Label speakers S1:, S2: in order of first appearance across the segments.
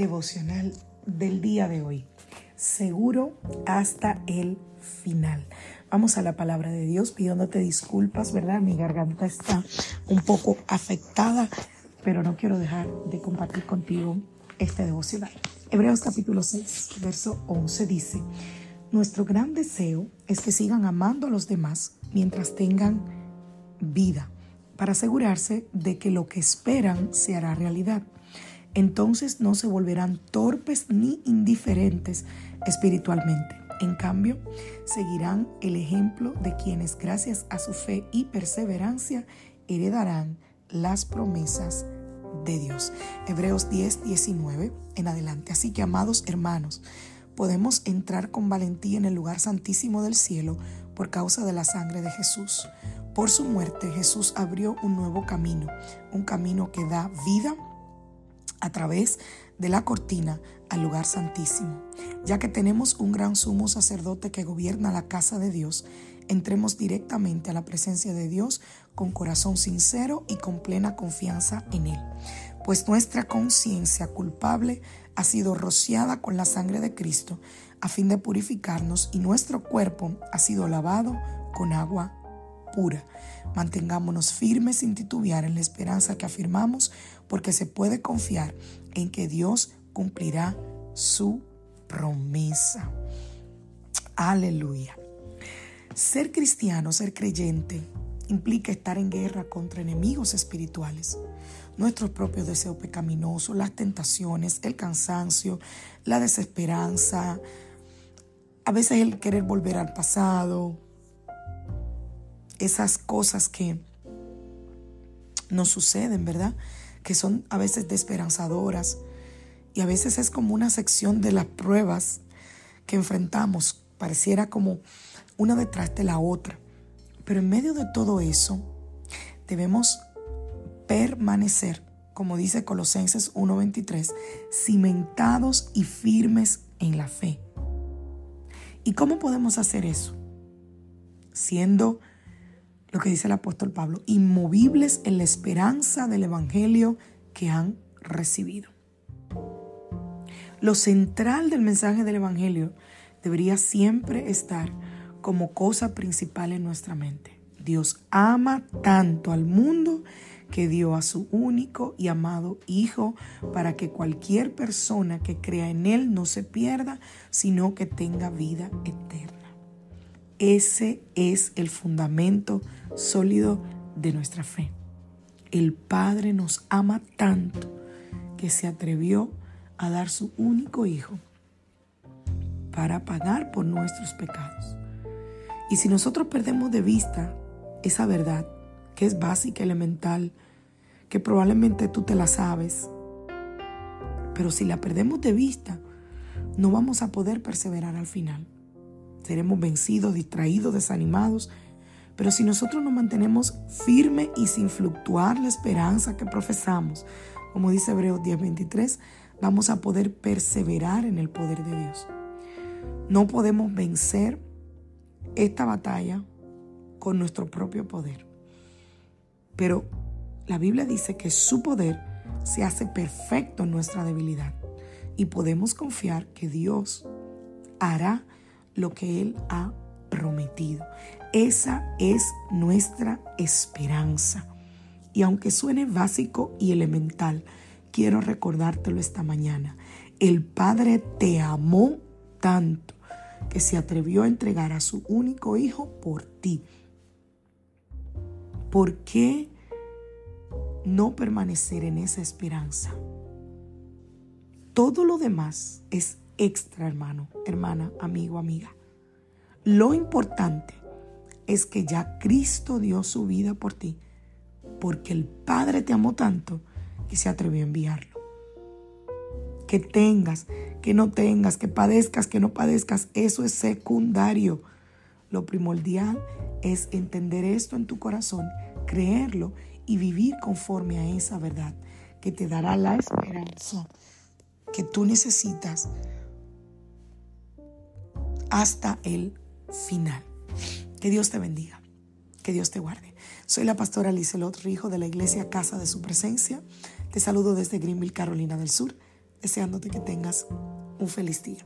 S1: Devocional del día de hoy. Seguro hasta el final. Vamos a la palabra de Dios pidiéndote disculpas, ¿verdad? Mi garganta está un poco afectada, pero no quiero dejar de compartir contigo este devocional. Hebreos capítulo 6, verso 11 dice, Nuestro gran deseo es que sigan amando a los demás mientras tengan vida, para asegurarse de que lo que esperan se hará realidad entonces no se volverán torpes ni indiferentes espiritualmente. En cambio, seguirán el ejemplo de quienes gracias a su fe y perseverancia heredarán las promesas de Dios. Hebreos 10, 19 en adelante. Así que, amados hermanos, podemos entrar con valentía en el lugar santísimo del cielo por causa de la sangre de Jesús. Por su muerte Jesús abrió un nuevo camino, un camino que da vida a través de la cortina al lugar santísimo. Ya que tenemos un gran sumo sacerdote que gobierna la casa de Dios, entremos directamente a la presencia de Dios con corazón sincero y con plena confianza en Él. Pues nuestra conciencia culpable ha sido rociada con la sangre de Cristo a fin de purificarnos y nuestro cuerpo ha sido lavado con agua pura. Mantengámonos firmes sin titubear en la esperanza que afirmamos, porque se puede confiar en que Dios cumplirá su promesa. Aleluya. Ser cristiano, ser creyente, implica estar en guerra contra enemigos espirituales. Nuestros propios deseos pecaminosos, las tentaciones, el cansancio, la desesperanza, a veces el querer volver al pasado, esas cosas que nos suceden, ¿verdad? Que son a veces desesperanzadoras y a veces es como una sección de las pruebas que enfrentamos, pareciera como una detrás de la otra. Pero en medio de todo eso, debemos permanecer, como dice Colosenses 1:23, cimentados y firmes en la fe. ¿Y cómo podemos hacer eso? Siendo lo que dice el apóstol Pablo, inmovibles en la esperanza del Evangelio que han recibido. Lo central del mensaje del Evangelio debería siempre estar como cosa principal en nuestra mente. Dios ama tanto al mundo que dio a su único y amado Hijo para que cualquier persona que crea en Él no se pierda, sino que tenga vida eterna. Ese es el fundamento sólido de nuestra fe. El Padre nos ama tanto que se atrevió a dar su único Hijo para pagar por nuestros pecados. Y si nosotros perdemos de vista esa verdad, que es básica, elemental, que probablemente tú te la sabes, pero si la perdemos de vista, no vamos a poder perseverar al final seremos vencidos, distraídos, desanimados. Pero si nosotros nos mantenemos firme y sin fluctuar la esperanza que profesamos, como dice Hebreos 10:23, vamos a poder perseverar en el poder de Dios. No podemos vencer esta batalla con nuestro propio poder. Pero la Biblia dice que su poder se hace perfecto en nuestra debilidad y podemos confiar que Dios hará lo que Él ha prometido. Esa es nuestra esperanza. Y aunque suene básico y elemental, quiero recordártelo esta mañana. El Padre te amó tanto que se atrevió a entregar a su único hijo por ti. ¿Por qué no permanecer en esa esperanza? Todo lo demás es extra, hermano, hermana, amigo, amiga. Lo importante es que ya Cristo dio su vida por ti, porque el Padre te amó tanto que se atrevió a enviarlo. Que tengas, que no tengas, que padezcas, que no padezcas, eso es secundario. Lo primordial es entender esto en tu corazón, creerlo y vivir conforme a esa verdad que te dará la esperanza que tú necesitas hasta el final. Que Dios te bendiga, que Dios te guarde. Soy la pastora Lizelot Rijo de la iglesia Casa de Su Presencia. Te saludo desde Greenville, Carolina del Sur, deseándote que tengas un feliz día.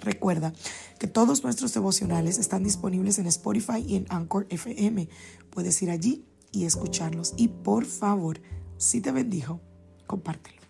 S1: Recuerda que todos nuestros devocionales están disponibles en Spotify y en Anchor FM. Puedes ir allí y escucharlos. Y por favor, si te bendijo, compártelo.